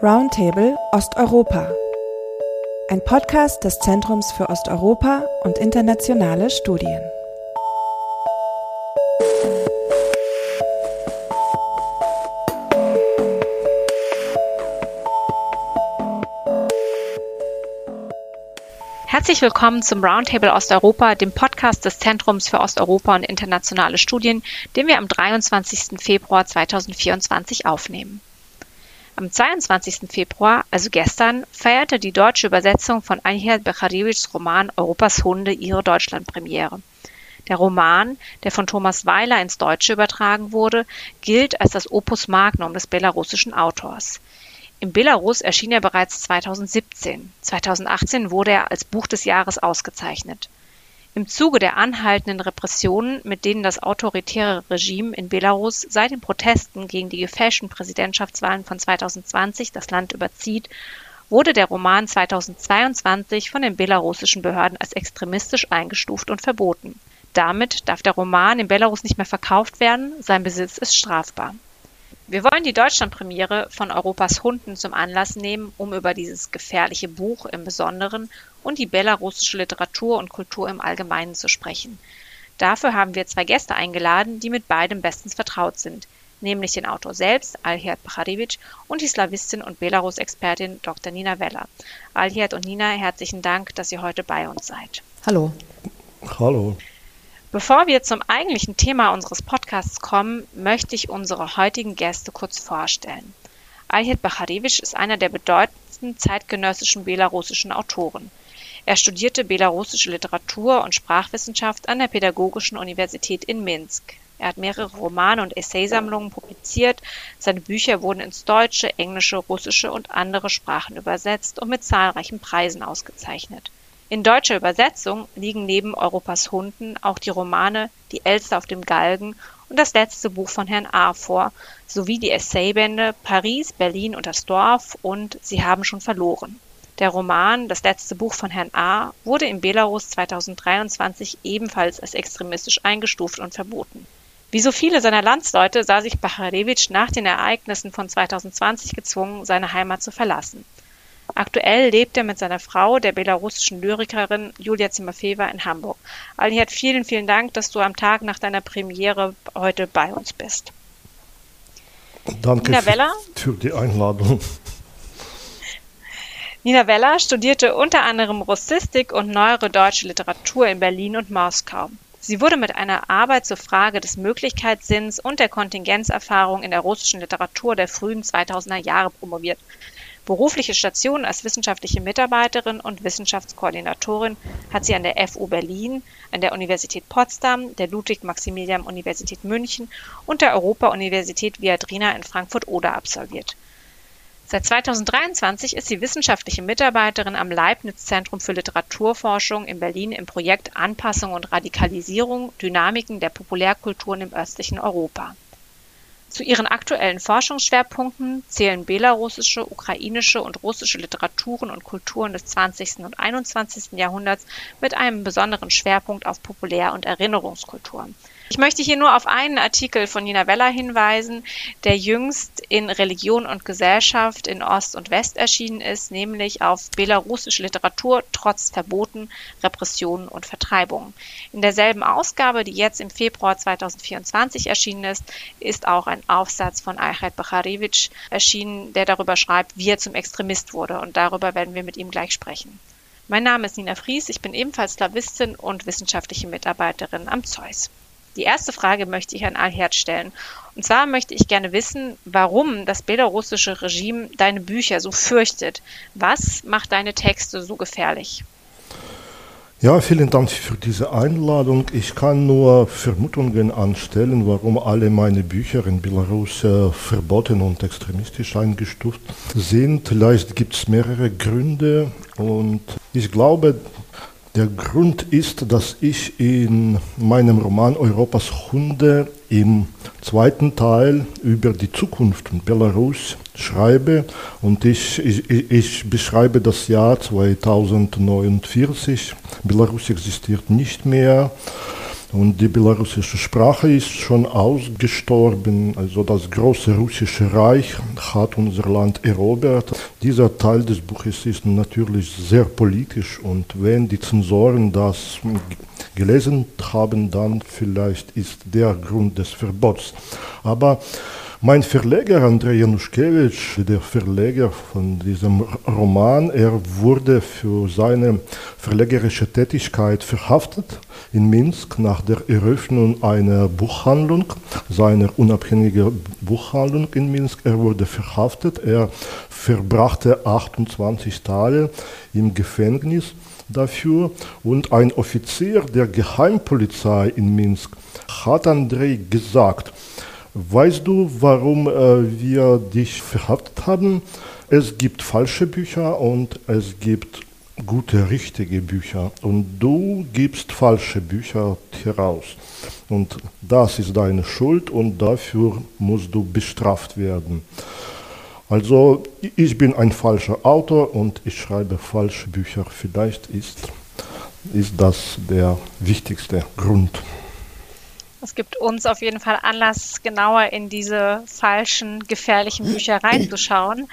Roundtable Osteuropa. Ein Podcast des Zentrums für Osteuropa und internationale Studien. Herzlich willkommen zum Roundtable Osteuropa, dem Podcast des Zentrums für Osteuropa und internationale Studien, den wir am 23. Februar 2024 aufnehmen. Am 22. Februar, also gestern, feierte die deutsche Übersetzung von Anhel Bechariewiczs Roman Europas Hunde ihre Deutschlandpremiere. Der Roman, der von Thomas Weiler ins Deutsche übertragen wurde, gilt als das Opus Magnum des belarussischen Autors. In Belarus erschien er bereits 2017. 2018 wurde er als Buch des Jahres ausgezeichnet. Im Zuge der anhaltenden Repressionen, mit denen das autoritäre Regime in Belarus seit den Protesten gegen die gefälschten Präsidentschaftswahlen von 2020 das Land überzieht, wurde der Roman 2022 von den belarussischen Behörden als extremistisch eingestuft und verboten. Damit darf der Roman in Belarus nicht mehr verkauft werden, sein Besitz ist strafbar. Wir wollen die Deutschlandpremiere von Europas Hunden zum Anlass nehmen, um über dieses gefährliche Buch im Besonderen und die belarussische Literatur und Kultur im Allgemeinen zu sprechen. Dafür haben wir zwei Gäste eingeladen, die mit beidem bestens vertraut sind, nämlich den Autor selbst, Alherd Bacharewitsch, und die Slawistin und Belarus-Expertin Dr. Nina Weller. Alherd und Nina, herzlichen Dank, dass ihr heute bei uns seid. Hallo. Hallo. Bevor wir zum eigentlichen Thema unseres Podcasts kommen, möchte ich unsere heutigen Gäste kurz vorstellen. Alhid Bacharewitsch ist einer der bedeutendsten zeitgenössischen belarussischen Autoren. Er studierte belarussische Literatur und Sprachwissenschaft an der Pädagogischen Universität in Minsk. Er hat mehrere Romane und Essaysammlungen publiziert. Seine Bücher wurden ins Deutsche, Englische, Russische und andere Sprachen übersetzt und mit zahlreichen Preisen ausgezeichnet. In deutscher Übersetzung liegen neben Europas Hunden auch die Romane Die Elster auf dem Galgen und das letzte Buch von Herrn A. vor, sowie die Essaybände Paris, Berlin und das Dorf und Sie haben schon verloren. Der Roman Das letzte Buch von Herrn A. wurde in Belarus 2023 ebenfalls als extremistisch eingestuft und verboten. Wie so viele seiner Landsleute sah sich Bacharewitsch nach den Ereignissen von 2020 gezwungen, seine Heimat zu verlassen. Aktuell lebt er mit seiner Frau, der belarussischen Lyrikerin Julia Zimafeva, in Hamburg. Alihad, vielen, vielen Dank, dass du am Tag nach deiner Premiere heute bei uns bist. Danke Nina Weller, für die Einladung. Nina Weller studierte unter anderem Russistik und neuere deutsche Literatur in Berlin und Moskau. Sie wurde mit einer Arbeit zur Frage des Möglichkeitssinns und der Kontingenzerfahrung in der russischen Literatur der frühen 2000er Jahre promoviert. Berufliche Stationen als wissenschaftliche Mitarbeiterin und Wissenschaftskoordinatorin hat sie an der FU Berlin, an der Universität Potsdam, der Ludwig-Maximilian-Universität München und der Europa-Universität Viadrina in Frankfurt-Oder absolviert. Seit 2023 ist sie wissenschaftliche Mitarbeiterin am Leibniz-Zentrum für Literaturforschung in Berlin im Projekt Anpassung und Radikalisierung – Dynamiken der Populärkulturen im östlichen Europa zu ihren aktuellen Forschungsschwerpunkten zählen belarussische, ukrainische und russische Literaturen und Kulturen des 20. und 21. Jahrhunderts mit einem besonderen Schwerpunkt auf Populär- und Erinnerungskultur ich möchte hier nur auf einen Artikel von Nina Weller hinweisen, der jüngst in Religion und Gesellschaft in Ost und West erschienen ist, nämlich auf belarussische Literatur trotz Verboten, Repressionen und Vertreibungen. In derselben Ausgabe, die jetzt im Februar 2024 erschienen ist, ist auch ein Aufsatz von Ayhat Bacharewitsch erschienen, der darüber schreibt, wie er zum Extremist wurde. Und darüber werden wir mit ihm gleich sprechen. Mein Name ist Nina Fries, ich bin ebenfalls Slawistin und wissenschaftliche Mitarbeiterin am Zeus. Die erste Frage möchte ich an Alherd stellen. Und zwar möchte ich gerne wissen, warum das belarussische Regime deine Bücher so fürchtet. Was macht deine Texte so gefährlich? Ja, vielen Dank für diese Einladung. Ich kann nur Vermutungen anstellen, warum alle meine Bücher in Belarus äh, verboten und extremistisch eingestuft sind. Vielleicht gibt es mehrere Gründe und ich glaube, der Grund ist, dass ich in meinem Roman Europas Hunde im zweiten Teil über die Zukunft in Belarus schreibe und ich, ich, ich beschreibe das Jahr 2049. Belarus existiert nicht mehr Und die belarussische Sprache ist schon ausgestorben. Also das große russische Reich hat unser Land erobert. Dieser Teil des Buches ist natürlich sehr politisch und wenn die Zensoren das gelesen haben, dann vielleicht ist der Grund des Verbots. Aber mein Verleger Andrei Januszkiewicz, der Verleger von diesem Roman, er wurde für seine verlegerische Tätigkeit verhaftet in Minsk nach der Eröffnung einer Buchhandlung, seiner unabhängigen Buchhandlung in Minsk. Er wurde verhaftet, er verbrachte 28 Tage im Gefängnis dafür und ein Offizier der Geheimpolizei in Minsk hat Andrei gesagt, Weißt du, warum äh, wir dich verhaftet haben? Es gibt falsche Bücher und es gibt gute, richtige Bücher. Und du gibst falsche Bücher heraus. Und das ist deine Schuld und dafür musst du bestraft werden. Also ich bin ein falscher Autor und ich schreibe falsche Bücher. Vielleicht ist, ist das der wichtigste Grund. Es gibt uns auf jeden Fall Anlass, genauer in diese falschen, gefährlichen Bücher reinzuschauen.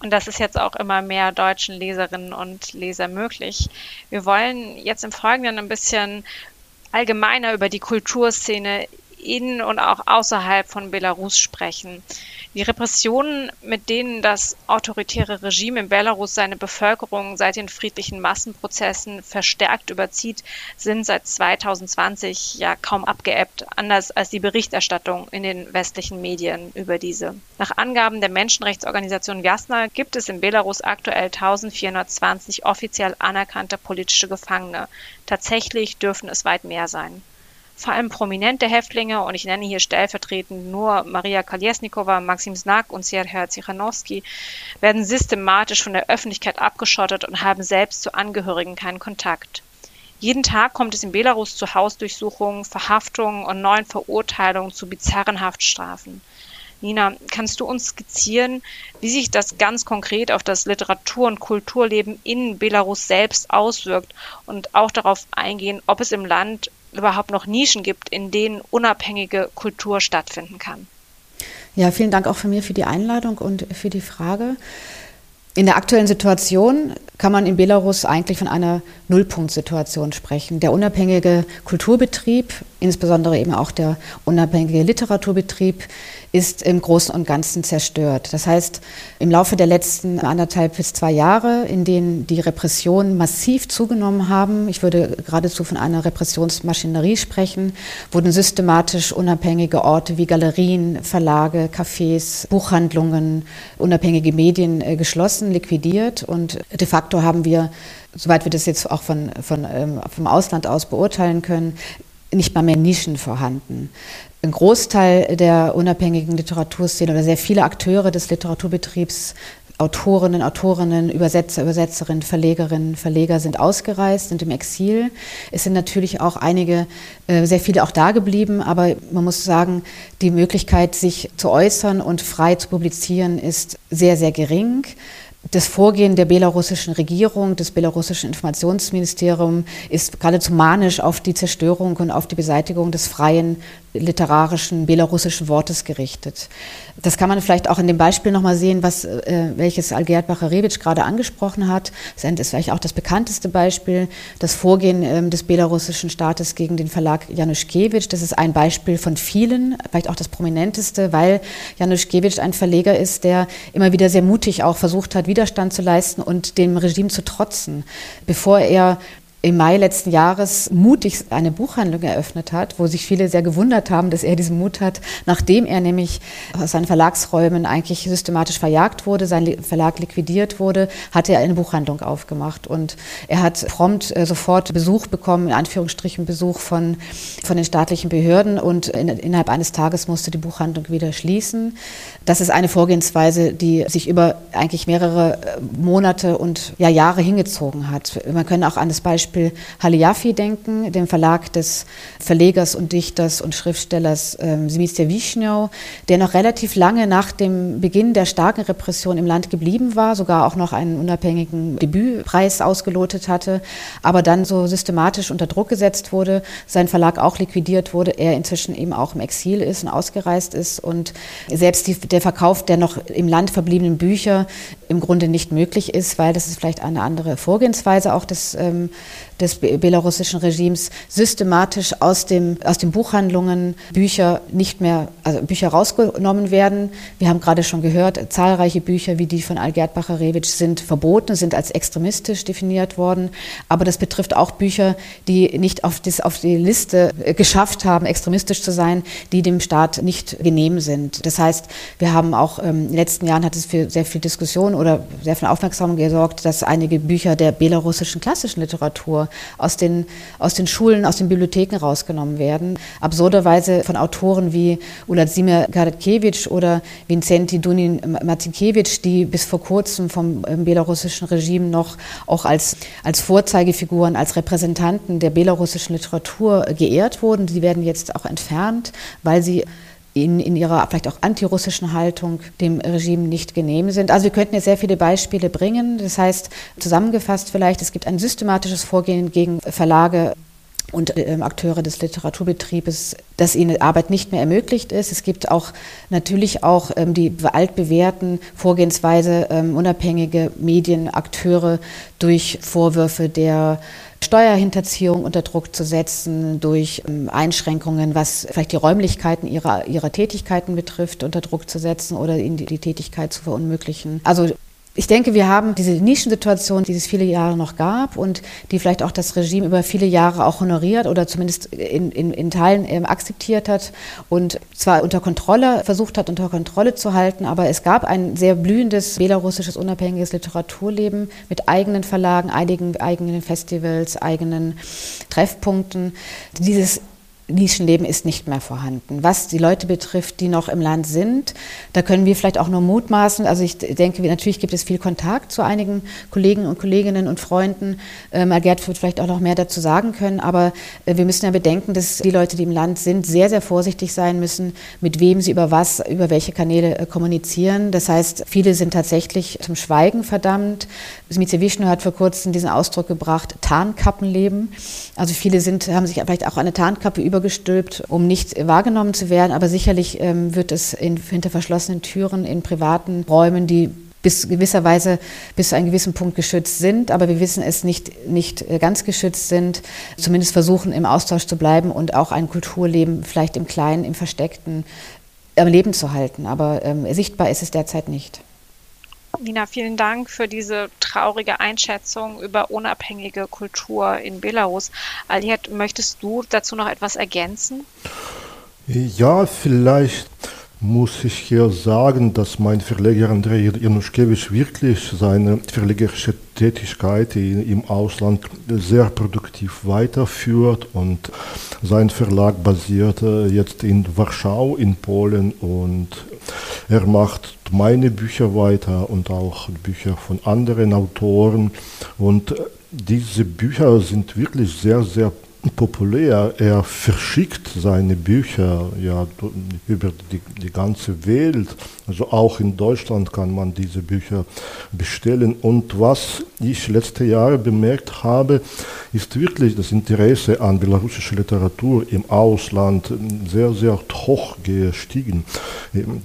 Und das ist jetzt auch immer mehr deutschen Leserinnen und Leser möglich. Wir wollen jetzt im Folgenden ein bisschen allgemeiner über die Kulturszene in und auch außerhalb von Belarus sprechen. Die Repressionen, mit denen das autoritäre Regime in Belarus seine Bevölkerung seit den friedlichen Massenprozessen verstärkt überzieht, sind seit 2020 ja kaum abgeebbt, anders als die Berichterstattung in den westlichen Medien über diese. Nach Angaben der Menschenrechtsorganisation Jasna gibt es in Belarus aktuell 1420 offiziell anerkannte politische Gefangene. Tatsächlich dürfen es weit mehr sein vor allem prominente Häftlinge, und ich nenne hier stellvertretend nur Maria Kolesnikova, Maxim Znak und Serhej Zichanowski, werden systematisch von der Öffentlichkeit abgeschottet und haben selbst zu Angehörigen keinen Kontakt. Jeden Tag kommt es in Belarus zu Hausdurchsuchungen, Verhaftungen und neuen Verurteilungen zu bizarren Haftstrafen. Nina, kannst du uns skizzieren, wie sich das ganz konkret auf das Literatur- und Kulturleben in Belarus selbst auswirkt und auch darauf eingehen, ob es im Land überhaupt noch Nischen gibt, in denen unabhängige Kultur stattfinden kann. Ja, vielen Dank auch von mir für die Einladung und für die Frage. In der aktuellen Situation kann man in Belarus eigentlich von einer Nullpunktsituation sprechen. Der unabhängige Kulturbetrieb, insbesondere eben auch der unabhängige Literaturbetrieb, ist im Großen und Ganzen zerstört. Das heißt, im Laufe der letzten anderthalb bis zwei Jahre, in denen die Repressionen massiv zugenommen haben, ich würde geradezu von einer Repressionsmaschinerie sprechen, wurden systematisch unabhängige Orte wie Galerien, Verlage, Cafés, Buchhandlungen, unabhängige Medien äh, geschlossen, liquidiert und de facto haben wir, soweit wir das jetzt auch von, von, ähm, vom Ausland aus beurteilen können, nicht mal mehr Nischen vorhanden. Ein Großteil der unabhängigen Literaturszene oder sehr viele Akteure des Literaturbetriebs Autorinnen, Autorinnen, Übersetzer, Übersetzerinnen, Verlegerinnen, Verleger sind ausgereist, sind im Exil. Es sind natürlich auch einige, äh, sehr viele auch da geblieben, aber man muss sagen, die Möglichkeit, sich zu äußern und frei zu publizieren, ist sehr, sehr gering das Vorgehen der belarussischen Regierung, des belarussischen Informationsministeriums ist geradezu manisch auf die Zerstörung und auf die Beseitigung des freien literarischen belarussischen Wortes gerichtet. Das kann man vielleicht auch in dem Beispiel nochmal sehen, was, äh, welches Algerd Bacharewitsch gerade angesprochen hat. Das ist vielleicht auch das bekannteste Beispiel, das Vorgehen äh, des belarussischen Staates gegen den Verlag Januszkiewicz. Das ist ein Beispiel von vielen, vielleicht auch das prominenteste, weil Januszkiewicz ein Verleger ist, der immer wieder sehr mutig auch versucht hat, Widerstand zu leisten und dem Regime zu trotzen. Bevor er im Mai letzten Jahres mutig eine Buchhandlung eröffnet hat, wo sich viele sehr gewundert haben, dass er diesen Mut hat, nachdem er nämlich aus seinen Verlagsräumen eigentlich systematisch verjagt wurde, sein Verlag liquidiert wurde, hat er eine Buchhandlung aufgemacht und er hat prompt äh, sofort Besuch bekommen, in Anführungsstrichen Besuch von, von den staatlichen Behörden und in, innerhalb eines Tages musste die Buchhandlung wieder schließen. Das ist eine Vorgehensweise, die sich über eigentlich mehrere äh, Monate und ja, Jahre hingezogen hat. Man kann auch an das Beispiel Beispiel Haliafi denken, dem Verlag des Verlegers und Dichters und Schriftstellers ähm, Simistia Wischnau, der noch relativ lange nach dem Beginn der starken Repression im Land geblieben war, sogar auch noch einen unabhängigen Debütpreis ausgelotet hatte, aber dann so systematisch unter Druck gesetzt wurde, sein Verlag auch liquidiert wurde, er inzwischen eben auch im Exil ist und ausgereist ist und selbst die, der Verkauf der noch im Land verbliebenen Bücher im Grunde nicht möglich ist, weil das ist vielleicht eine andere Vorgehensweise auch des, ähm, des belarussischen Regimes, systematisch aus, dem, aus den Buchhandlungen Bücher nicht mehr, also Bücher rausgenommen werden. Wir haben gerade schon gehört, zahlreiche Bücher wie die von Algert Bacharewitsch sind verboten, sind als extremistisch definiert worden. Aber das betrifft auch Bücher, die nicht auf, das, auf die Liste geschafft haben, extremistisch zu sein, die dem Staat nicht genehm sind. Das heißt, wir haben auch ähm, in den letzten Jahren hat es für sehr viel Diskussion oder sehr viel Aufmerksamkeit gesorgt, dass einige Bücher der belarussischen klassischen Literatur aus den, aus den Schulen, aus den Bibliotheken rausgenommen werden. Absurderweise von Autoren wie Uladzimir Garetkewitsch oder Vincenti Dunin Marcinkiewicz, die bis vor kurzem vom ähm, belarussischen Regime noch auch als, als Vorzeigefiguren, als Repräsentanten der belarussischen Literatur geehrt wurden. Die werden jetzt auch entfernt, weil sie in, in ihrer vielleicht auch antirussischen Haltung dem Regime nicht genehm sind. Also wir könnten jetzt sehr viele Beispiele bringen. Das heißt, zusammengefasst vielleicht, es gibt ein systematisches Vorgehen gegen Verlage und äh, Akteure des Literaturbetriebes, dass ihnen Arbeit nicht mehr ermöglicht ist. Es gibt auch natürlich auch ähm, die altbewährten Vorgehensweise, ähm, unabhängige Medienakteure durch Vorwürfe der Steuerhinterziehung unter Druck zu setzen, durch ähm, Einschränkungen, was vielleicht die Räumlichkeiten ihrer, ihrer Tätigkeiten betrifft, unter Druck zu setzen oder ihnen die, die Tätigkeit zu verunmöglichen. Also ich denke, wir haben diese Nischensituation, die es viele Jahre noch gab und die vielleicht auch das Regime über viele Jahre auch honoriert oder zumindest in, in, in Teilen ähm, akzeptiert hat und zwar unter Kontrolle, versucht hat, unter Kontrolle zu halten, aber es gab ein sehr blühendes belarussisches unabhängiges Literaturleben mit eigenen Verlagen, einigen eigenen Festivals, eigenen Treffpunkten. Dieses Nischenleben ist nicht mehr vorhanden. Was die Leute betrifft, die noch im Land sind, da können wir vielleicht auch nur mutmaßen. Also ich denke, natürlich gibt es viel Kontakt zu einigen Kollegen und Kolleginnen und Freunden. Ähm, Gerd wird vielleicht auch noch mehr dazu sagen können, aber äh, wir müssen ja bedenken, dass die Leute, die im Land sind, sehr, sehr vorsichtig sein müssen, mit wem sie über was, über welche Kanäle äh, kommunizieren. Das heißt, viele sind tatsächlich zum Schweigen verdammt. Smice Vishnu hat vor kurzem diesen Ausdruck gebracht, Tarnkappenleben. Also viele sind, haben sich vielleicht auch eine Tarnkappe über übergestülpt, um nicht wahrgenommen zu werden. Aber sicherlich ähm, wird es in, hinter verschlossenen Türen in privaten Räumen, die bis gewisserweise bis zu einem gewissen Punkt geschützt sind, aber wir wissen es nicht, nicht äh, ganz geschützt sind, zumindest versuchen im Austausch zu bleiben und auch ein Kulturleben vielleicht im Kleinen, im Versteckten am Leben zu halten. Aber ähm, sichtbar ist es derzeit nicht. Nina, vielen Dank für diese traurige Einschätzung über unabhängige Kultur in Belarus. Aliet, möchtest du dazu noch etwas ergänzen? Ja, vielleicht muss ich hier sagen, dass mein Verleger Andrei Januszkiewicz wirklich seine verlegerische Tätigkeit im Ausland sehr produktiv weiterführt und sein Verlag basiert jetzt in Warschau in Polen und er macht meine Bücher weiter und auch Bücher von anderen Autoren. Und diese Bücher sind wirklich sehr, sehr populär. Er verschickt seine Bücher ja über die, die ganze Welt. Also auch in Deutschland kann man diese Bücher bestellen. Und was ich letzte Jahre bemerkt habe, ist wirklich das Interesse an belarussischer Literatur im Ausland sehr, sehr hoch gestiegen.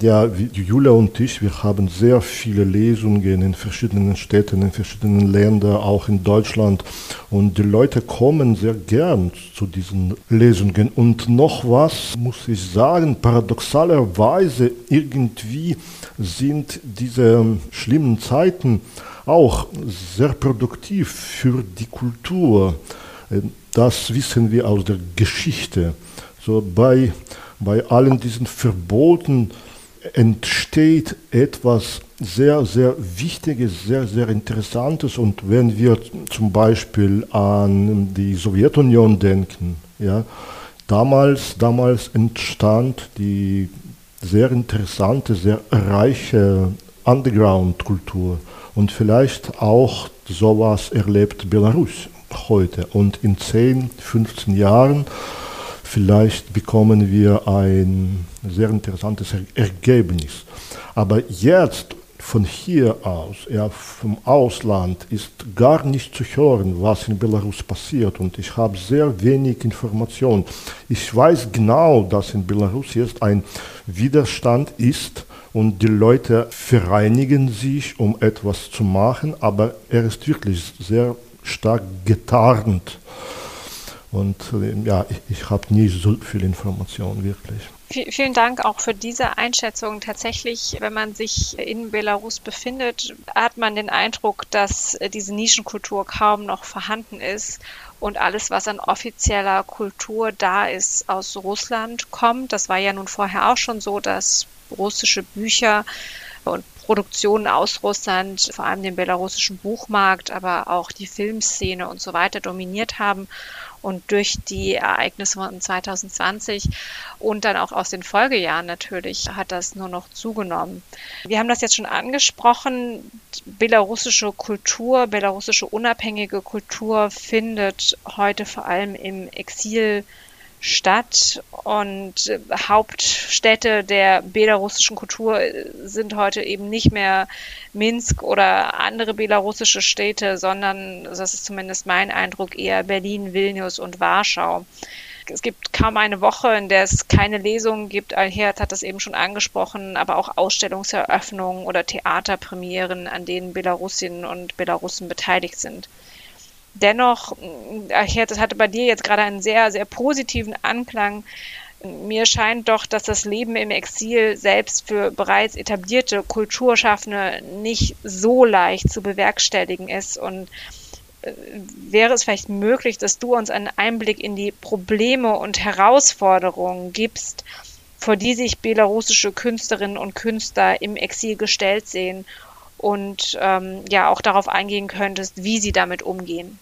Ja, Julia und ich, wir haben sehr viele Lesungen in verschiedenen Städten, in verschiedenen Ländern, auch in Deutschland. Und die Leute kommen sehr gern zu diesen Lesungen. Und noch was muss ich sagen, paradoxalerweise irgendwie sind diese schlimmen Zeiten auch sehr produktiv für die Kultur. Das wissen wir aus der Geschichte. So bei, bei allen diesen Verboten entsteht etwas sehr, sehr Wichtiges, sehr, sehr Interessantes. Und wenn wir zum Beispiel an die Sowjetunion denken, ja, damals, damals entstand die sehr interessante, sehr reiche Underground-Kultur. Und vielleicht auch sowas erlebt Belarus heute. Und in 10, 15 Jahren vielleicht bekommen wir ein sehr interessantes Ergebnis. Aber jetzt von hier aus, ja, vom Ausland, ist gar nicht zu hören, was in Belarus passiert. Und ich habe sehr wenig Informationen. Ich weiß genau, dass in Belarus jetzt ein Widerstand ist und die Leute vereinigen sich, um etwas zu machen, aber er ist wirklich sehr stark getarnt. Und äh, ja, ich, ich habe nicht so viel Information wirklich. Vielen Dank auch für diese Einschätzung. Tatsächlich, wenn man sich in Belarus befindet, hat man den Eindruck, dass diese Nischenkultur kaum noch vorhanden ist und alles, was an offizieller Kultur da ist, aus Russland kommt. Das war ja nun vorher auch schon so, dass russische Bücher und Produktionen aus Russland, vor allem den belarussischen Buchmarkt, aber auch die Filmszene und so weiter dominiert haben. Und durch die Ereignisse von 2020 und dann auch aus den Folgejahren natürlich hat das nur noch zugenommen. Wir haben das jetzt schon angesprochen. Belarussische Kultur, belarussische unabhängige Kultur findet heute vor allem im Exil Stadt und äh, Hauptstädte der belarussischen Kultur sind heute eben nicht mehr Minsk oder andere belarussische Städte, sondern, das ist zumindest mein Eindruck, eher Berlin, Vilnius und Warschau. Es gibt kaum eine Woche, in der es keine Lesungen gibt. Alherd hat das eben schon angesprochen, aber auch Ausstellungseröffnungen oder Theaterpremieren, an denen Belarusinnen und Belarussen beteiligt sind. Dennoch, äh, das hatte bei dir jetzt gerade einen sehr, sehr positiven Anklang. Mir scheint doch, dass das Leben im Exil selbst für bereits etablierte Kulturschaffende nicht so leicht zu bewerkstelligen ist. Und äh, wäre es vielleicht möglich, dass du uns einen Einblick in die Probleme und Herausforderungen gibst, vor die sich belarussische Künstlerinnen und Künstler im Exil gestellt sehen und ähm, ja auch darauf eingehen könntest, wie sie damit umgehen.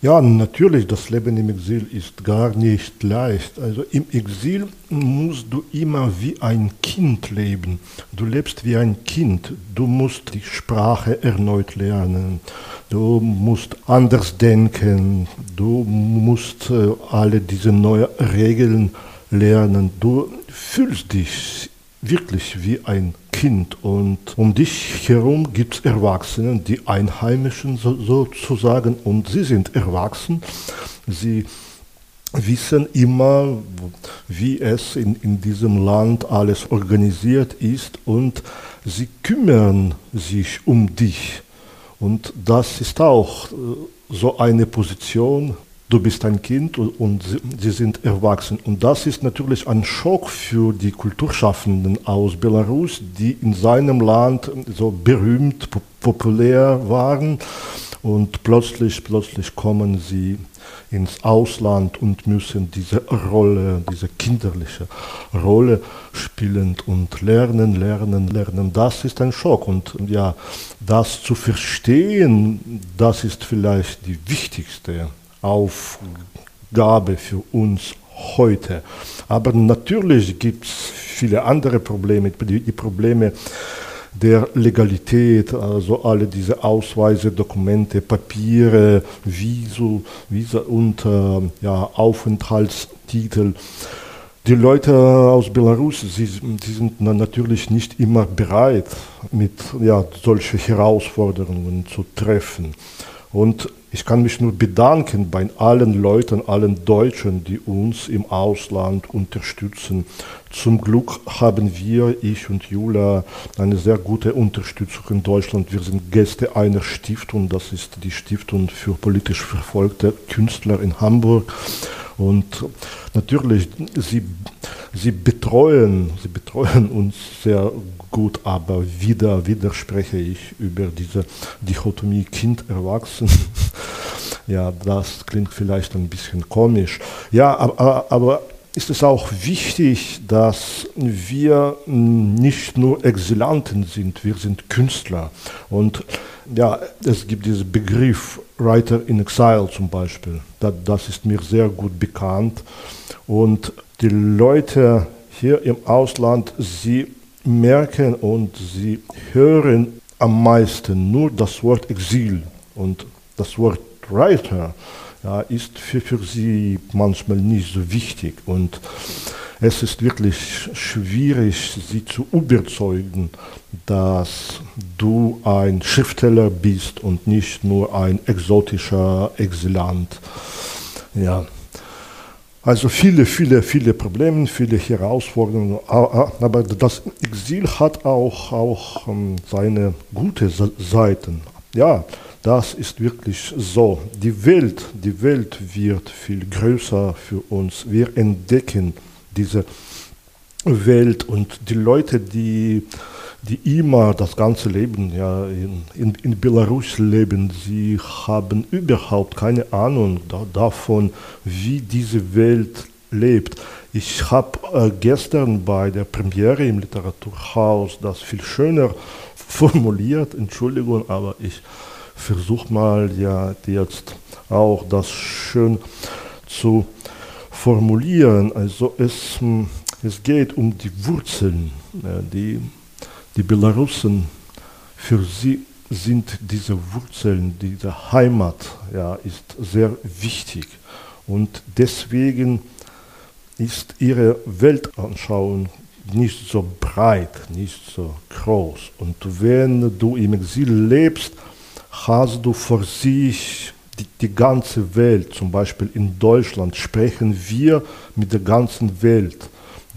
Ja, natürlich, das Leben im Exil ist gar nicht leicht. Also im Exil musst du immer wie ein Kind leben. Du lebst wie ein Kind. Du musst die Sprache erneut lernen. Du musst anders denken. Du musst äh, alle diese neuen Regeln lernen. Du fühlst dich wirklich wie ein Kind und um dich herum gibt es Erwachsene, die Einheimischen so, sozusagen. Und sie sind erwachsen, sie wissen immer, wie es in, in diesem Land alles organisiert ist. Und sie kümmern sich um dich. Und das ist auch äh, so eine Position, du bist ein Kind und sie sind erwachsen. Und das ist natürlich ein Schock für die Kulturschaffenden aus Belarus, die in seinem Land so berühmt, populär waren. Und plötzlich, plötzlich kommen sie ins Ausland und müssen diese Rolle, diese kinderliche Rolle spielen und lernen, lernen, lernen. Das ist ein Schock. Und ja, das zu verstehen, das ist vielleicht die wichtigste Aufgabe für uns heute. Aber natürlich gibt es viele andere Probleme, die, Probleme der Legalität, also alle diese Ausweise, Dokumente, Papiere, Visu, Visa und äh, ja, Aufenthaltstitel. Die Leute aus Belarus, sie, sie sind natürlich nicht immer bereit, mit ja, solchen Herausforderungen zu treffen. Und ich kann mich nur bedanken bei allen Leuten, allen Deutschen, die uns im Ausland unterstützen. Zum Glück haben wir, ich und Jula, eine sehr gute Unterstützung in Deutschland. Wir sind Gäste einer Stiftung, das ist die Stiftung für politisch verfolgte Künstler in Hamburg. Und natürlich, sie, sie, betreuen, sie betreuen uns sehr gut, aber wieder, wieder spreche ich über diese Dichotomie Kind-Erwachsen. ja, das klingt vielleicht ein bisschen komisch. Ja, aber, aber ist es auch wichtig, dass wir nicht nur Exilanten sind, wir sind Künstler. Und ja, es gibt diesen Begriff Writer in Exile zum Beispiel. Das, das ist mir sehr gut bekannt. Und die Leute hier im Ausland, sie merken und sie hören am meisten nur das Wort Exil. Und das Wort Ghostwriter ja, ist für, für sie manchmal nicht so wichtig. Und es ist wirklich schwierig, sie zu überzeugen, dass du ein Schriftsteller bist und nicht nur ein exotischer Exilant. Ja. Also viele, viele, viele Probleme, viele Herausforderungen, aber das Exil hat auch, auch ähm, seine guten Seiten. Ja, das ist wirklich so. Die Welt, die Welt wird viel größer für uns. Wir entdecken diese Welt und die Leute, die, die immer das ganze Leben ja, in, in, in Belarus leben, sie haben überhaupt keine Ahnung da, davon, wie diese Welt lebt. Ich habe äh, gestern bei der Premiere im Literaturhaus das viel schöner formuliert, Entschuldigung, aber ich versuche mal ja jetzt auch das schön zu formulieren. Also es, es geht um die Wurzeln. Die, die Belarussen, für sie sind diese Wurzeln, diese Heimat, ja, ist sehr wichtig. Und deswegen ist ihre Weltanschauung nicht so breit, nicht so groß. Und wenn du im Exil lebst, hast du vor sich die, die, ganze Welt, zum Beispiel in Deutschland sprechen wir mit der ganzen Welt.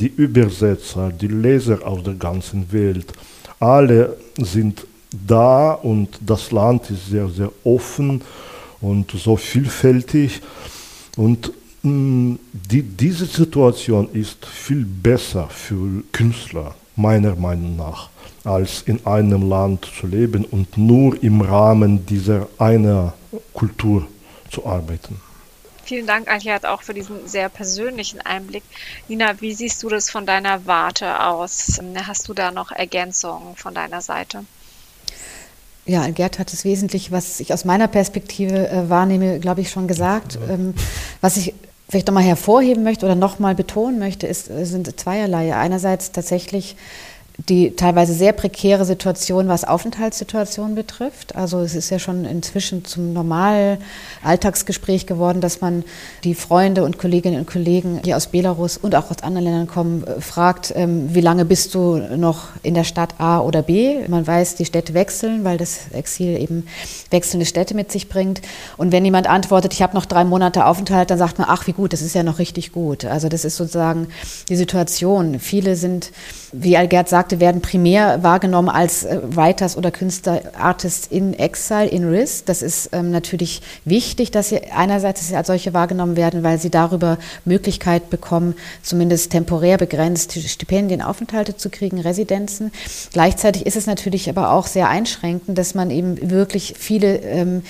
Die Übersetzer, die Leser aus der ganzen Welt, alle sind da und das Land ist sehr, sehr offen und so vielfältig. Und mh, mm, die, diese Situation ist viel besser für Künstler, meiner Meinung nach als in einem Land zu leben und nur im Rahmen dieser einer Kultur zu arbeiten. Vielen Dank, Alchard, auch für diesen sehr persönlichen Einblick. Nina, wie siehst du das von deiner Warte aus? Hast du da noch Ergänzungen von deiner Seite? Ja, Gerd hat es wesentlich, was ich aus meiner Perspektive äh, wahrnehme, glaube ich, schon gesagt. Ähm, was ich vielleicht nochmal hervorheben möchte oder nochmal betonen möchte, ist, sind zweierlei. Einerseits tatsächlich die teilweise sehr prekäre Situation, was Aufenthaltssituationen betrifft. Also es ist ja schon inzwischen zum normalen Alltagsgespräch geworden, dass man die Freunde und Kolleginnen und Kollegen, die aus Belarus und auch aus anderen Ländern kommen, äh, fragt, ähm, wie lange bist du noch in der Stadt A oder B? Man weiß, die Städte wechseln, weil das Exil eben wechselnde Städte mit sich bringt. Und wenn jemand antwortet, ich habe noch drei Monate Aufenthalt, dann sagt man, ach wie gut, das ist ja noch richtig gut. Also das ist sozusagen die Situation. Viele sind, wie Algert sagt, sagte, werden primär wahrgenommen als äh, Writers oder Künstler, Artists in Exile, in Risk. Das ist ähm, natürlich wichtig, dass sie einerseits als solche wahrgenommen werden, weil sie darüber Möglichkeit bekommen, zumindest temporär begrenzt Stipendien, Aufenthalte zu kriegen, Residenzen. Gleichzeitig ist es natürlich aber auch sehr einschränkend, dass man eben wirklich viele ähm,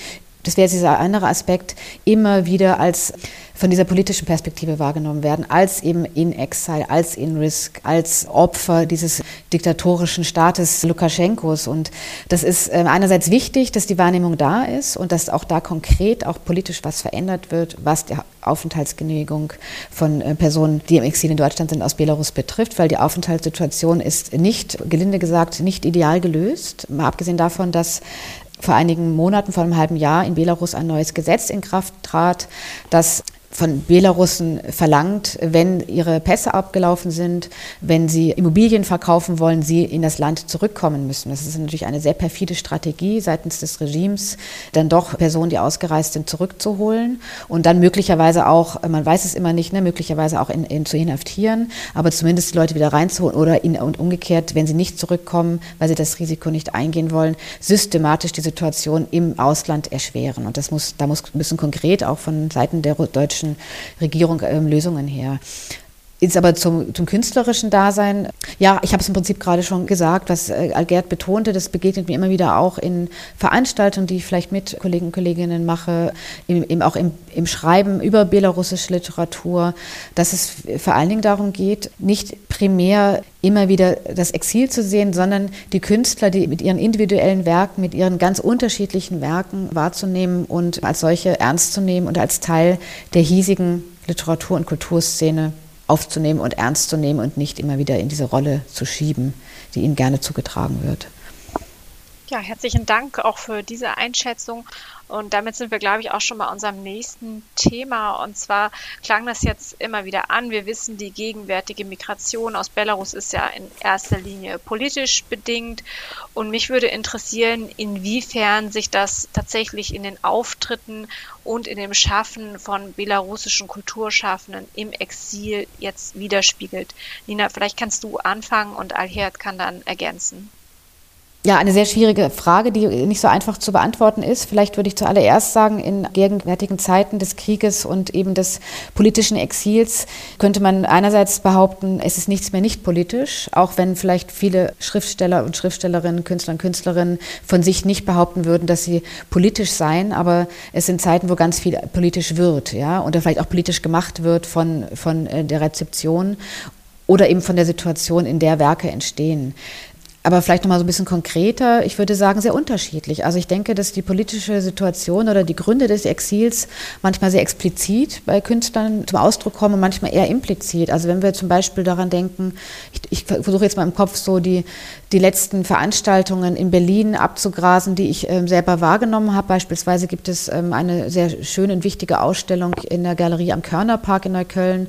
das wäre dieser andere Aspekt, immer wieder als von dieser politischen Perspektive wahrgenommen werden, als eben in Exile, als in Risk, als Opfer dieses diktatorischen Staates Lukaschenkos. Und das ist äh, einerseits wichtig, dass die Wahrnehmung da ist und dass auch da konkret auch politisch was verändert wird, was die Aufenthaltsgenehmigung von äh, Personen, die im Exil in Deutschland sind, aus Belarus betrifft, weil die Aufenthaltssituation ist nicht, gelinde gesagt, nicht ideal gelöst. Mal abgesehen davon, dass vor einigen Monaten, vor einem halben Jahr in Belarus ein neues Gesetz in Kraft trat, das von Belarussen verlangt, wenn ihre Pässe abgelaufen sind, wenn sie Immobilien verkaufen wollen, sie in das Land zurückkommen müssen. Das ist natürlich eine sehr perfide Strategie seitens des Regimes, dann doch Personen, die ausgereist sind, zurückzuholen und dann möglicherweise auch, man weiß es immer nicht, ne, möglicherweise auch in, in, zu inhaftieren, aber zumindest die Leute wieder reinzuholen oder in, und umgekehrt, wenn sie nicht zurückkommen, weil sie das Risiko nicht eingehen wollen, systematisch die Situation im Ausland erschweren. Und das muss, da muss, müssen konkret auch von Seiten der deutschen deutschen Regierung ähm, Lösungen her. Ist aber zum, zum künstlerischen Dasein, ja, ich habe es im Prinzip gerade schon gesagt, was äh, Algert betonte, das begegnet mir immer wieder auch in Veranstaltungen, die ich vielleicht mit Kollegen und Kolleginnen mache, im, im, auch im, im Schreiben über belarussische Literatur, dass es vor allen Dingen darum geht, nicht primär immer wieder das Exil zu sehen, sondern die Künstler, die mit ihren individuellen Werken, mit ihren ganz unterschiedlichen Werken wahrzunehmen und als solche ernst zu nehmen und als Teil der hiesigen Literatur- und Kulturszene aufzunehmen und ernst zu nehmen und nicht immer wieder in diese Rolle zu schieben, die ihnen gerne zugetragen wird. Ja, herzlichen Dank auch für diese Einschätzung. Und damit sind wir, glaube ich, auch schon bei unserem nächsten Thema. Und zwar klang das jetzt immer wieder an. Wir wissen, die gegenwärtige Migration aus Belarus ist ja in erster Linie politisch bedingt. Und mich würde interessieren, inwiefern sich das tatsächlich in den Auftritten und in dem Schaffen von belarussischen Kulturschaffenden im Exil jetzt widerspiegelt. Nina, vielleicht kannst du anfangen und Alherd kann dann ergänzen. Ja, eine sehr schwierige Frage, die nicht so einfach zu beantworten ist. Vielleicht würde ich zuallererst sagen, in gegenwärtigen Zeiten des Krieges und eben des politischen Exils könnte man einerseits behaupten, es ist nichts mehr nicht politisch, auch wenn vielleicht viele Schriftsteller und Schriftstellerinnen, Künstler und Künstlerinnen von sich nicht behaupten würden, dass sie politisch seien, aber es sind Zeiten, wo ganz viel politisch wird, ja, oder vielleicht auch politisch gemacht wird von, von äh, der Rezeption oder eben von der Situation, in der Werke entstehen. Aber vielleicht noch mal so ein bisschen konkreter. Ich würde sagen, sehr unterschiedlich. Also ich denke, dass die politische Situation oder die Gründe des Exils manchmal sehr explizit bei Künstlern zum Ausdruck kommen und manchmal eher implizit. Also wenn wir zum Beispiel daran denken, ich, ich versuche jetzt mal im Kopf so die, die letzten Veranstaltungen in Berlin abzugrasen, die ich ähm, selber wahrgenommen habe. Beispielsweise gibt es ähm, eine sehr schöne und wichtige Ausstellung in der Galerie am Körnerpark in Neukölln,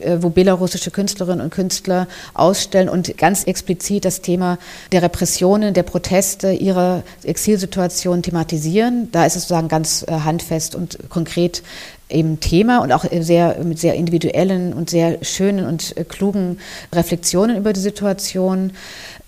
äh, wo belarussische Künstlerinnen und Künstler ausstellen und ganz explizit das Thema der Repressionen, der Proteste, ihre Exilsituation thematisieren. Da ist es sozusagen ganz äh, handfest und konkret eben Thema und auch sehr, mit sehr individuellen und sehr schönen und äh, klugen Reflexionen über die Situation.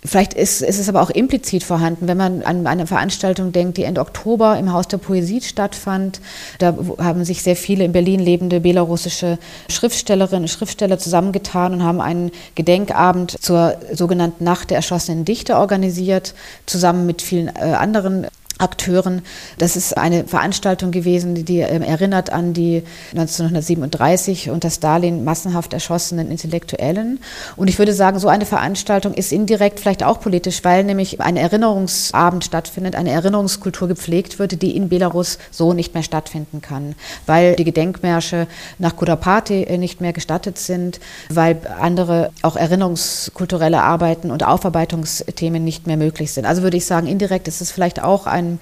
Vielleicht ist, ist, es aber auch implizit vorhanden, wenn man an eine Veranstaltung denkt, die Ende Oktober im Haus der Poesie stattfand. Da haben sich sehr viele in Berlin lebende belarussische Schriftstellerinnen und Schriftsteller zusammengetan und haben einen Gedenkabend zur sogenannten Nacht der erschossenen Dichter organisiert, zusammen mit vielen äh, anderen Akteuren. Das ist eine Veranstaltung gewesen, die ähm, erinnert an die 1937 unter Stalin massenhaft erschossenen Intellektuellen. Und ich würde sagen, so eine Veranstaltung ist indirekt vielleicht auch politisch, weil nämlich ein Erinnerungsabend stattfindet, eine Erinnerungskultur gepflegt wird, die in Belarus so nicht mehr stattfinden kann, weil die Gedenkmärsche nach Kudapati äh, nicht mehr gestattet sind, weil andere auch erinnerungskulturelle Arbeiten und Aufarbeitungsthemen nicht mehr möglich sind. Also würde ich sagen, indirekt ist es vielleicht auch ein ein,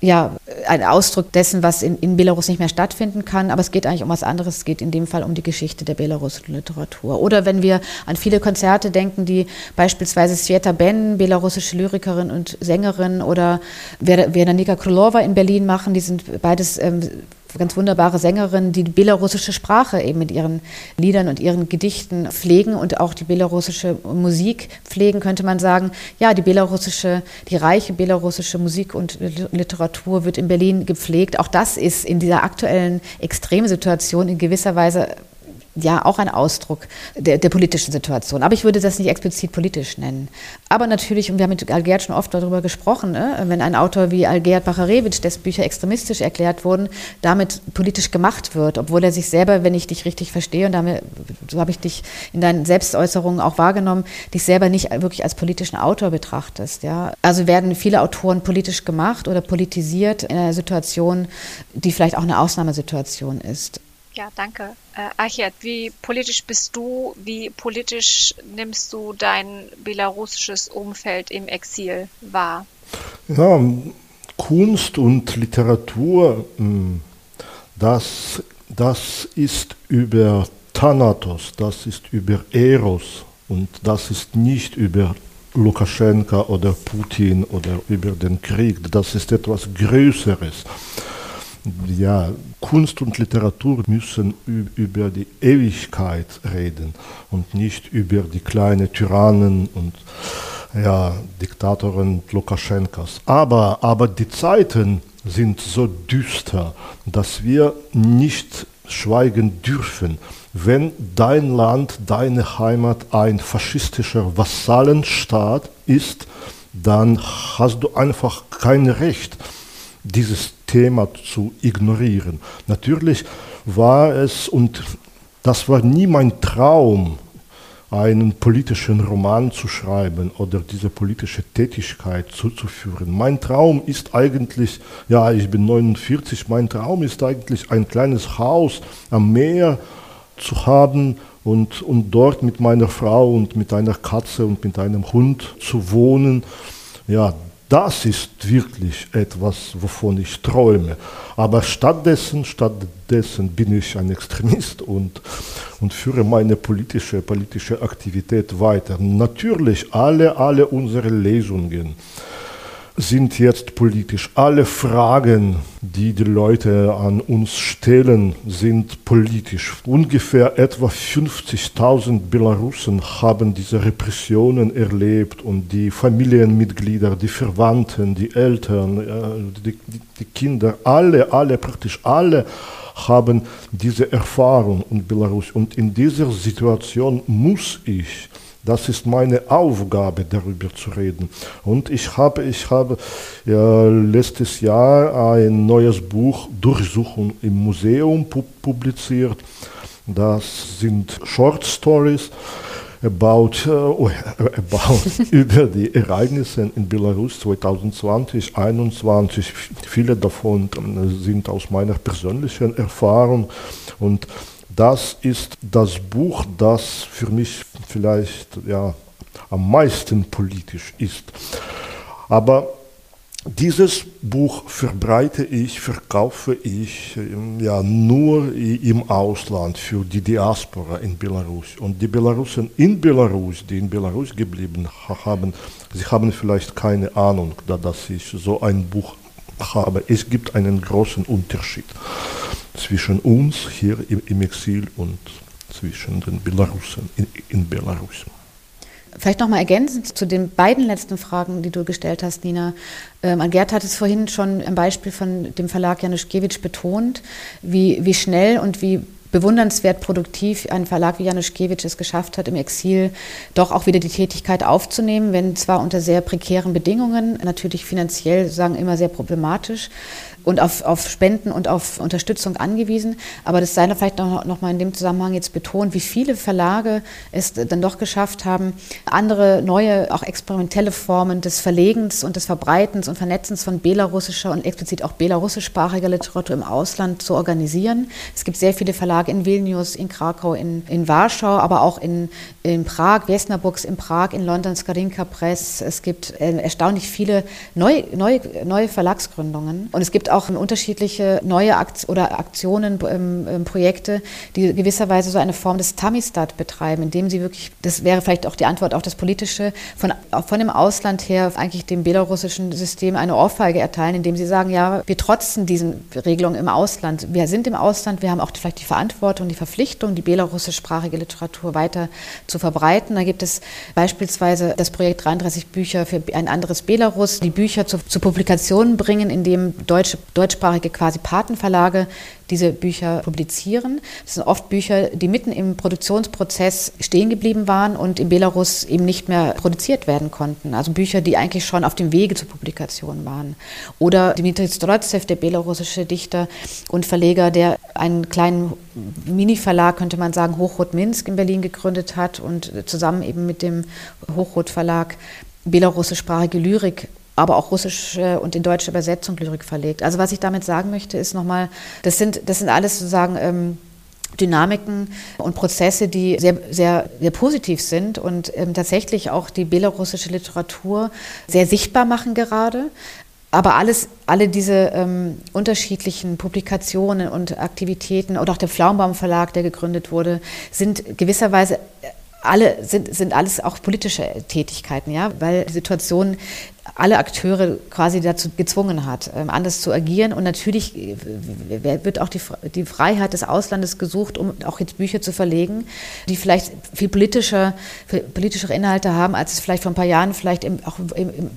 ja, ein Ausdruck dessen, was in, in Belarus nicht mehr stattfinden kann. Aber es geht eigentlich um was anderes. Es geht in dem Fall um die Geschichte der belarussischen Literatur. Oder wenn wir an viele Konzerte denken, die beispielsweise Sveta Ben, belarussische Lyrikerin und Sängerin, oder Veronika Krylova in Berlin machen, die sind beides ähm, ganz wunderbare Sängerinnen, die die belarussische Sprache eben mit ihren Liedern und ihren Gedichten pflegen und auch die belarussische Musik pflegen, könnte man sagen, ja, die belarussische, die reiche belarussische Musik und Literatur wird in Berlin gepflegt. Auch das ist in dieser aktuellen Extremsituation in gewisser Weise ja auch ein Ausdruck der, der, politischen Situation. Aber ich würde das nicht explizit politisch nennen. Aber natürlich, und wir haben mit Algert schon oft darüber gesprochen, ne, wenn ein Autor wie Algert Bacharewitsch, dessen Bücher extremistisch erklärt wurden, damit politisch gemacht wird, obwohl er sich selber, wenn ich dich richtig verstehe, und damit, so habe ich dich in deinen Selbstäußerungen auch wahrgenommen, dich selber nicht wirklich als politischen Autor betrachtest. Ja? Also werden viele Autoren politisch gemacht oder politisiert in einer Situation, die vielleicht auch eine Ausnahmesituation ist. Ja, danke. Äh, Achyat, wie politisch bist du? Wie politisch nimmst du dein belarussisches Umfeld im Exil wahr? Ja, Kunst und Literatur, hm, das, das ist über Thanatos, das ist über Eros und das ist nicht über Lukaschenka oder Putin oder über den Krieg, das ist etwas Größeres ja, Kunst und Literatur müssen über die Ewigkeit reden und nicht über die kleinen Tyrannen und ja, Diktatoren Lukaschenkas. Aber, aber die Zeiten sind so düster, dass wir nicht schweigen dürfen. Wenn dein Land, deine Heimat ein faschistischer Vassallenstaat ist, dann hast du einfach kein Recht, dieses Thema zu ignorieren. Natürlich war es, und das war nie mein Traum, einen politischen Roman zu schreiben oder diese politische Tätigkeit zuzuführen. Mein Traum ist eigentlich, ja, ich bin 49, mein Traum ist eigentlich ein kleines Haus am Meer zu haben und, und dort mit meiner Frau und mit einer Katze und mit einem Hund zu wohnen. Ja, Das ist wirklich etwas, wovon ich träume. Aber stattdessen, stattdessen bin ich ein Extremist und, und führe meine politische, politische Aktivität weiter. Natürlich alle, alle unsere Lesungen sind jetzt politisch. Alle Fragen, die die Leute an uns stellen, sind politisch. Ungefähr etwa 50.000 Belarusen haben diese Repressionen erlebt und die Familienmitglieder, die Verwandten, die Eltern, die, die, die Kinder, alle, alle, praktisch alle haben diese Erfahrung in Belarus. Und in dieser Situation muss ich das ist meine Aufgabe, darüber zu reden. Und ich habe, ich habe ja, letztes Jahr ein neues Buch Durchsuchung im Museum pu publiziert. Das sind Short Stories about, uh, about über die Ereignisse in Belarus 2020, 2021. Viele davon sind aus meiner persönlichen Erfahrung und das ist das Buch, das für mich vielleicht ja, am meisten politisch ist. Aber dieses Buch verbreite ich, verkaufe ich ähm, ja nur im Ausland für die Diaspora in Belarus. Und die Belarusen in Belarus, die in Belarus geblieben haben, sie haben vielleicht keine Ahnung, dass ich so ein Buch habe. Es gibt einen großen Unterschied zwischen uns hier im, im Exil und zwischen den Belarusen in, in Belarus. Vielleicht nochmal ergänzend zu den beiden letzten Fragen, die du gestellt hast, Nina. Ähm, Gerd hat es vorhin schon im Beispiel von dem Verlag Januszkiewicz betont, wie, wie schnell und wie bewundernswert produktiv ein Verlag wie Januszkiewicz es geschafft hat, im Exil doch auch wieder die Tätigkeit aufzunehmen, wenn zwar unter sehr prekären Bedingungen, natürlich finanziell sagen immer sehr problematisch und auf, auf Spenden und auf Unterstützung angewiesen. Aber das sei da vielleicht noch, noch mal in dem Zusammenhang jetzt betont, wie viele Verlage es dann doch geschafft haben, andere neue, auch experimentelle Formen des Verlegens und des Verbreitens und Vernetzens von belarussischer und explizit auch belarussischsprachiger Literatur im Ausland zu organisieren. Es gibt sehr viele Verlage in Vilnius, in Krakau, in, in Warschau, aber auch in, in Prag, Wesner Books in Prag, in London Skarinka Press. Es gibt äh, erstaunlich viele neue, neue, neue Verlagsgründungen. Und es gibt auch unterschiedliche neue Akt oder Aktionen, ähm, ähm, Projekte, die gewisserweise so eine Form des Tamistat betreiben, indem sie wirklich, das wäre vielleicht auch die Antwort auf das Politische, von, von dem Ausland her eigentlich dem belarussischen System eine Ohrfeige erteilen, indem sie sagen, ja, wir trotzen diesen Regelungen im Ausland. Wir sind im Ausland, wir haben auch vielleicht die Verantwortung, die Verpflichtung, die belarussischsprachige Literatur weiter zu verbreiten. Da gibt es beispielsweise das Projekt 33 Bücher für ein anderes Belarus, die Bücher zu, zu Publikationen bringen, in dem deutsche deutschsprachige quasi Patenverlage diese Bücher publizieren. Das sind oft Bücher, die mitten im Produktionsprozess stehen geblieben waren und in Belarus eben nicht mehr produziert werden konnten. Also Bücher, die eigentlich schon auf dem Wege zur Publikation waren. Oder Dmitri Strotsev, der belarussische Dichter und Verleger, der einen kleinen Mini-Verlag, könnte man sagen, Hochrot Minsk in Berlin gegründet hat und zusammen eben mit dem Hochrot Verlag belarussischsprachige Lyrik aber auch russische und in deutsche Übersetzung Lyrik verlegt. Also was ich damit sagen möchte, ist nochmal, das sind, das sind alles sozusagen ähm, Dynamiken und Prozesse, die sehr, sehr, sehr positiv sind und ähm, tatsächlich auch die belarussische Literatur sehr sichtbar machen gerade. Aber alles, alle diese ähm, unterschiedlichen Publikationen und Aktivitäten und auch der Flaumbaum Verlag, der gegründet wurde, sind gewisserweise alle sind, sind alles auch politische Tätigkeiten, ja, weil die Situation alle Akteure quasi dazu gezwungen hat, ähm, anders zu agieren. Und natürlich äh, wird auch die, Freiheit des Auslandes gesucht, um auch jetzt Bücher zu verlegen, die vielleicht viel politischer, politischere Inhalte haben, als es vielleicht vor ein paar Jahren vielleicht auch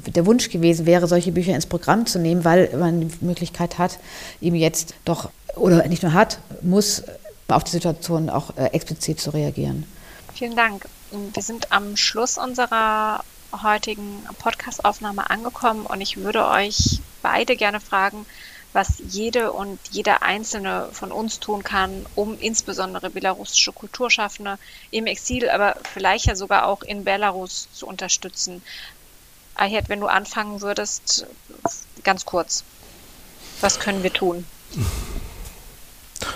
der Wunsch gewesen wäre, solche Bücher ins Programm zu nehmen, weil man die Möglichkeit hat, eben jetzt doch, oder nicht nur hat, muss auf die Situation auch äh, explizit zu reagieren. Vielen Dank. Wir sind am Schluss unserer heutigen Podcast-Aufnahme angekommen und ich würde euch beide gerne fragen, was jede und jeder einzelne von uns tun kann, um insbesondere belarussische Kulturschaffende im Exil, aber vielleicht ja sogar auch in Belarus zu unterstützen. Ayet, wenn du anfangen würdest, ganz kurz, was können wir tun?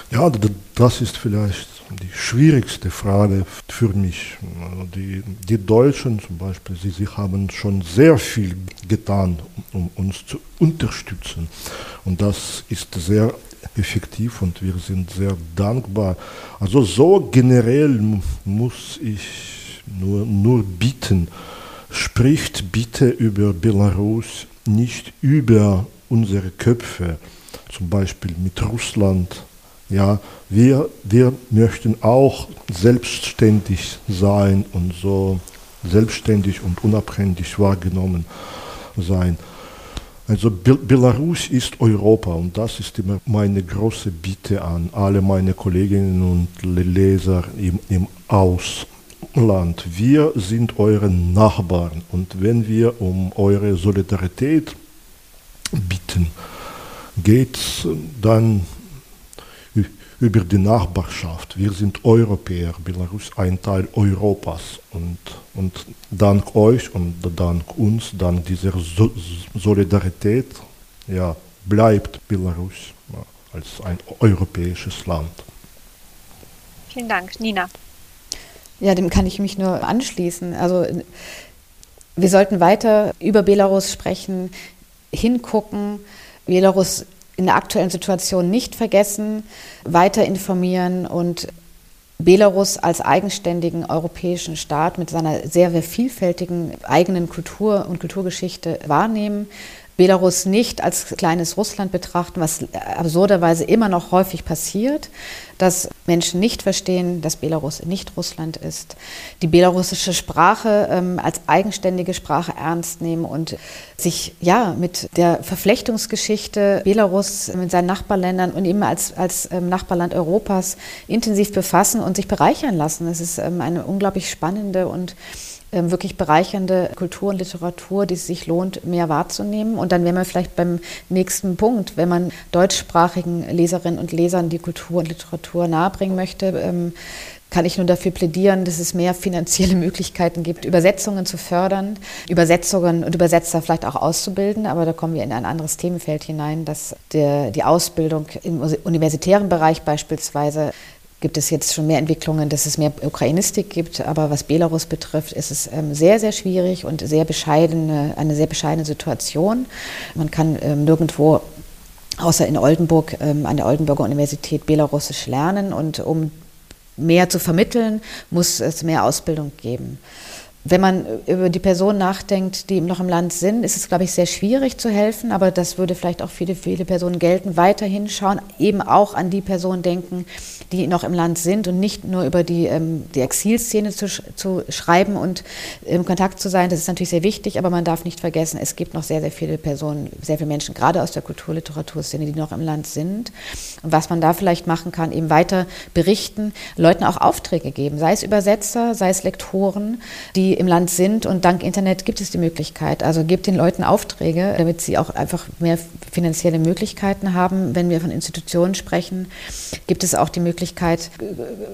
Ja, das ist vielleicht die schwierigste Frage für mich. Die, die Deutschen zum Beispiel, sie, sie haben schon sehr viel getan, um uns zu unterstützen. Und das ist sehr effektiv und wir sind sehr dankbar. Also so generell muss ich nur, nur bitten, spricht bitte über Belarus, nicht über unsere Köpfe, zum Beispiel mit Russland. Ja, wir, wir möchten auch selbstständig sein und so selbstständig und unabhängig wahrgenommen sein. Also Belarus ist Europa und das ist immer meine große Bitte an alle meine Kolleginnen und Leser im, im Ausland. Wir sind eure Nachbarn und wenn wir um eure Solidarität bitten, geht es dann über die Nachbarschaft. Wir sind Europäer, Belarus ein Teil Europas und, und dank euch und dank uns, dank dieser so Solidarität, ja, bleibt Belarus ja, als ein europäisches Land. Vielen Dank, Nina. Ja, dem kann ich mich nur anschließen. Also wir sollten weiter über Belarus sprechen, hingucken. Belarus in der aktuellen Situation nicht vergessen, weiter informieren und Belarus als eigenständigen europäischen Staat mit seiner sehr, sehr vielfältigen eigenen Kultur und Kulturgeschichte wahrnehmen, Belarus nicht als kleines Russland betrachten, was absurderweise immer noch häufig passiert, dass Menschen nicht verstehen, dass Belarus nicht Russland ist, die belarussische Sprache ähm, als eigenständige Sprache ernst nehmen und sich ja mit der Verflechtungsgeschichte Belarus mit seinen Nachbarländern und eben als, als ähm, Nachbarland Europas intensiv befassen und sich bereichern lassen. Es ist ähm, eine unglaublich spannende und wirklich bereichernde Kultur und Literatur, die es sich lohnt, mehr wahrzunehmen. Und dann wären wir vielleicht beim nächsten Punkt, wenn man deutschsprachigen Leserinnen und Lesern die Kultur und Literatur nahebringen möchte. Ähm, kann ich nur dafür plädieren, dass es mehr finanzielle Möglichkeiten gibt, Übersetzungen zu fördern, Übersetzungen und Übersetzer vielleicht auch auszubilden. Aber da kommen wir in ein anderes Themenfeld hinein, dass der, die Ausbildung im universitären Bereich beispielsweise gibt es jetzt schon mehr Entwicklungen, dass es mehr Ukrainistik gibt. Aber was Belarus betrifft, ist es ähm, sehr, sehr schwierig und sehr bescheidene, eine sehr bescheidene Situation. Man kann ähm, nirgendwo außer in Oldenburg ähm, an der Oldenburger Universität Belarusisch lernen. Und um mehr zu vermitteln, muss es mehr Ausbildung geben wenn man über die Personen nachdenkt, die noch im Land sind, ist es, glaube ich, sehr schwierig zu helfen. Aber das würde vielleicht auch viele, viele Personen gelten. Weiterhin schauen, eben auch an die Personen denken, die noch im Land sind und nicht nur über die, ähm, die Exilszene zu, zu schreiben und im Kontakt zu sein. Das ist natürlich sehr wichtig, aber man darf nicht vergessen, es gibt noch sehr, sehr viele Personen, sehr viele Menschen, gerade aus der Kulturliteraturszene, die noch im Land sind. Und was man da vielleicht machen kann, eben weiter berichten, Leuten auch Aufträge geben, sei es Übersetzer, sei es Lektoren, die im Land sind. Und dank Internet gibt es die Möglichkeit. Also gebt den Leuten Aufträge, damit sie auch einfach mehr finanzielle Möglichkeiten haben. Wenn wir von Institutionen sprechen, gibt es auch die Möglichkeit,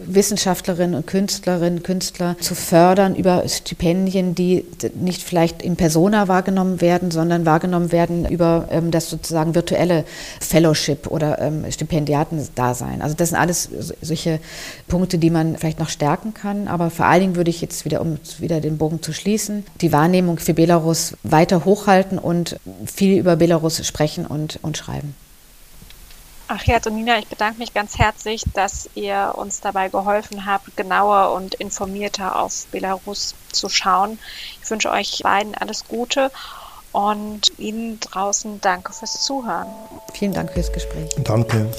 Wissenschaftlerinnen und Künstlerinnen Künstler zu fördern über Stipendien, die nicht vielleicht in Persona wahrgenommen werden, sondern wahrgenommen werden über ähm, das sozusagen virtuelle Fellowship oder ähm, Stipendiatendasein. Also das sind alles solche Punkte, die man vielleicht noch stärken kann. Aber vor allen Dingen würde ich jetzt wieder, um wieder den Bogen zu schließen, die Wahrnehmung für Belarus weiter hochhalten und viel über Belarus sprechen und, und schreiben. Ach ja, Tonina, ich bedanke mich ganz herzlich, dass ihr uns dabei geholfen habt, genauer und informierter auf Belarus zu schauen. Ich wünsche euch beiden alles Gute und Ihnen draußen danke fürs Zuhören. Vielen Dank fürs Gespräch. Danke.